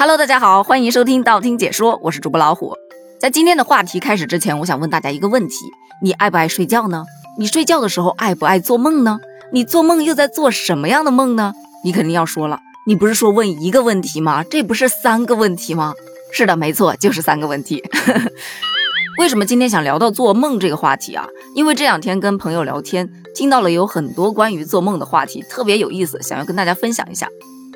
Hello，大家好，欢迎收听道听解说，我是主播老虎。在今天的话题开始之前，我想问大家一个问题：你爱不爱睡觉呢？你睡觉的时候爱不爱做梦呢？你做梦又在做什么样的梦呢？你肯定要说了，你不是说问一个问题吗？这不是三个问题吗？是的，没错，就是三个问题。为什么今天想聊到做梦这个话题啊？因为这两天跟朋友聊天，听到了有很多关于做梦的话题，特别有意思，想要跟大家分享一下。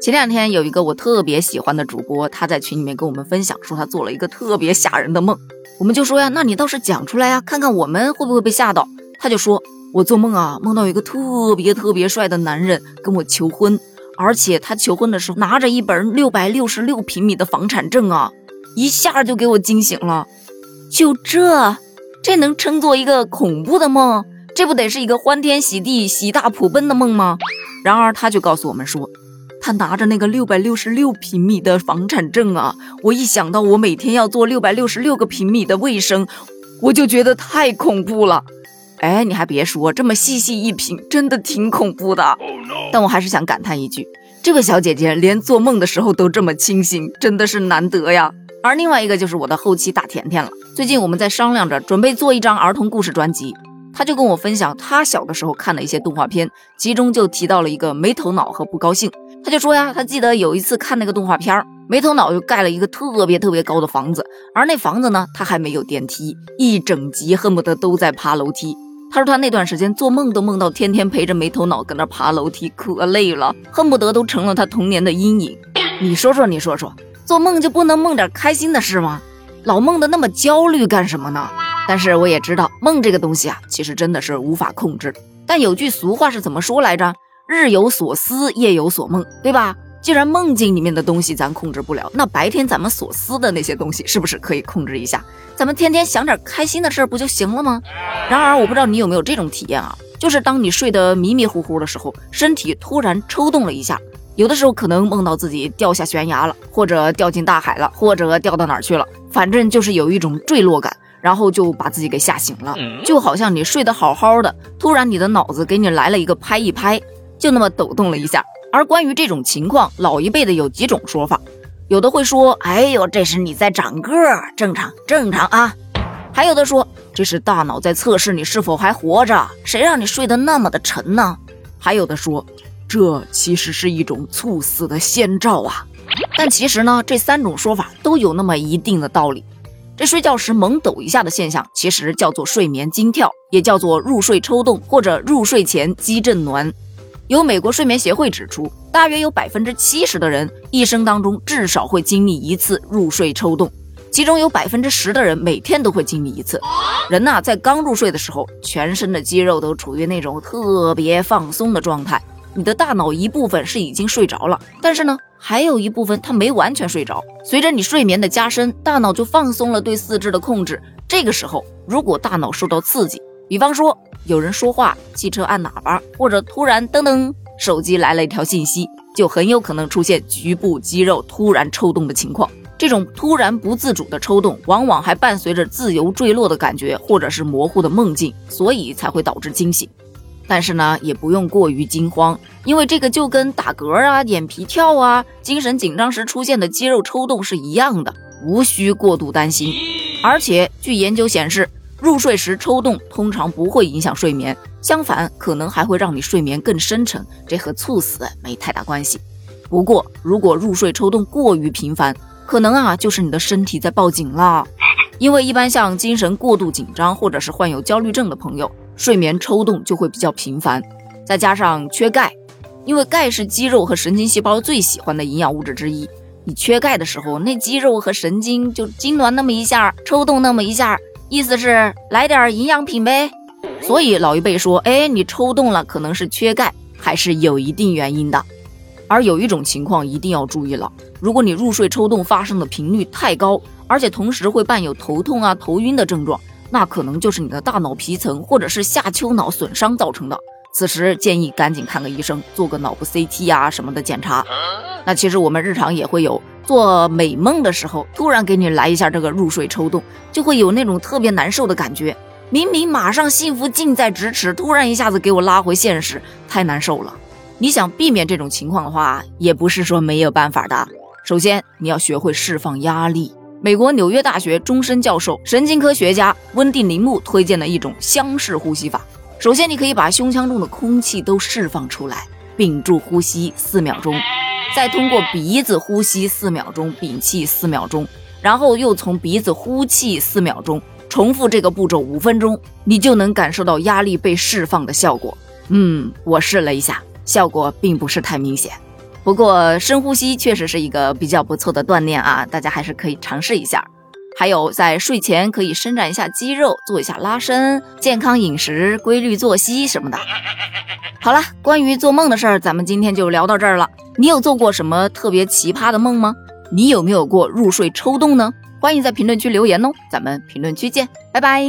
前两天有一个我特别喜欢的主播，他在群里面跟我们分享，说他做了一个特别吓人的梦。我们就说呀，那你倒是讲出来呀，看看我们会不会被吓到。他就说，我做梦啊，梦到一个特别特别帅的男人跟我求婚，而且他求婚的时候拿着一本六百六十六平米的房产证啊，一下就给我惊醒了。就这，这能称作一个恐怖的梦？这不得是一个欢天喜地、喜大普奔的梦吗？然而他就告诉我们说。他拿着那个六百六十六平米的房产证啊，我一想到我每天要做六百六十六个平米的卫生，我就觉得太恐怖了。哎，你还别说，这么细细一品，真的挺恐怖的。但我还是想感叹一句，这个小姐姐连做梦的时候都这么清醒，真的是难得呀。而另外一个就是我的后期大甜甜了，最近我们在商量着准备做一张儿童故事专辑。他就跟我分享他小的时候看的一些动画片，其中就提到了一个没头脑和不高兴。他就说呀，他记得有一次看那个动画片，没头脑就盖了一个特别特别高的房子，而那房子呢，他还没有电梯，一整集恨不得都在爬楼梯。他说他那段时间做梦都梦到天天陪着没头脑搁那爬楼梯，可累了，恨不得都成了他童年的阴影。你说说，你说说，做梦就不能梦点开心的事吗？老梦的那么焦虑干什么呢？但是我也知道，梦这个东西啊，其实真的是无法控制。但有句俗话是怎么说来着？日有所思，夜有所梦，对吧？既然梦境里面的东西咱控制不了，那白天咱们所思的那些东西，是不是可以控制一下？咱们天天想点开心的事儿不就行了吗？然而，我不知道你有没有这种体验啊，就是当你睡得迷迷糊糊的时候，身体突然抽动了一下，有的时候可能梦到自己掉下悬崖了，或者掉进大海了，或者掉到哪儿去了，反正就是有一种坠落感。然后就把自己给吓醒了，就好像你睡得好好的，突然你的脑子给你来了一个拍一拍，就那么抖动了一下。而关于这种情况，老一辈的有几种说法，有的会说：“哎呦，这是你在长个儿，正常正常啊。”还有的说：“这是大脑在测试你是否还活着，谁让你睡得那么的沉呢？”还有的说：“这其实是一种猝死的先兆啊。”但其实呢，这三种说法都有那么一定的道理。这睡觉时猛抖一下的现象，其实叫做睡眠惊跳，也叫做入睡抽动或者入睡前激震挛。有美国睡眠协会指出，大约有百分之七十的人一生当中至少会经历一次入睡抽动，其中有百分之十的人每天都会经历一次。人呐，在刚入睡的时候，全身的肌肉都处于那种特别放松的状态。你的大脑一部分是已经睡着了，但是呢，还有一部分它没完全睡着。随着你睡眠的加深，大脑就放松了对四肢的控制。这个时候，如果大脑受到刺激，比方说有人说话、汽车按喇叭，或者突然噔噔，手机来了一条信息，就很有可能出现局部肌肉突然抽动的情况。这种突然不自主的抽动，往往还伴随着自由坠落的感觉，或者是模糊的梦境，所以才会导致惊醒。但是呢，也不用过于惊慌，因为这个就跟打嗝啊、眼皮跳啊、精神紧张时出现的肌肉抽动是一样的，无需过度担心。而且，据研究显示，入睡时抽动通常不会影响睡眠，相反，可能还会让你睡眠更深沉，这和猝死没太大关系。不过，如果入睡抽动过于频繁，可能啊就是你的身体在报警了，因为一般像精神过度紧张或者是患有焦虑症的朋友。睡眠抽动就会比较频繁，再加上缺钙，因为钙是肌肉和神经细胞最喜欢的营养物质之一。你缺钙的时候，那肌肉和神经就痉挛那么一下，抽动那么一下，意思是来点营养品呗。所以老一辈说，哎，你抽动了，可能是缺钙，还是有一定原因的。而有一种情况一定要注意了，如果你入睡抽动发生的频率太高，而且同时会伴有头痛啊、头晕的症状。那可能就是你的大脑皮层或者是下丘脑损伤造成的，此时建议赶紧看个医生，做个脑部 CT 呀什么的检查。那其实我们日常也会有做美梦的时候，突然给你来一下这个入睡抽动，就会有那种特别难受的感觉。明明马上幸福近在咫尺，突然一下子给我拉回现实，太难受了。你想避免这种情况的话，也不是说没有办法的。首先，你要学会释放压力。美国纽约大学终身教授、神经科学家温蒂林木推荐的一种箱式呼吸法。首先，你可以把胸腔中的空气都释放出来，屏住呼吸四秒钟，再通过鼻子呼吸四秒钟，屏气四秒钟，然后又从鼻子呼气四秒钟，重复这个步骤五分钟，你就能感受到压力被释放的效果。嗯，我试了一下，效果并不是太明显。不过深呼吸确实是一个比较不错的锻炼啊，大家还是可以尝试一下。还有在睡前可以伸展一下肌肉，做一下拉伸，健康饮食、规律作息什么的。好了，关于做梦的事儿，咱们今天就聊到这儿了。你有做过什么特别奇葩的梦吗？你有没有过入睡抽动呢？欢迎在评论区留言哦，咱们评论区见，拜拜。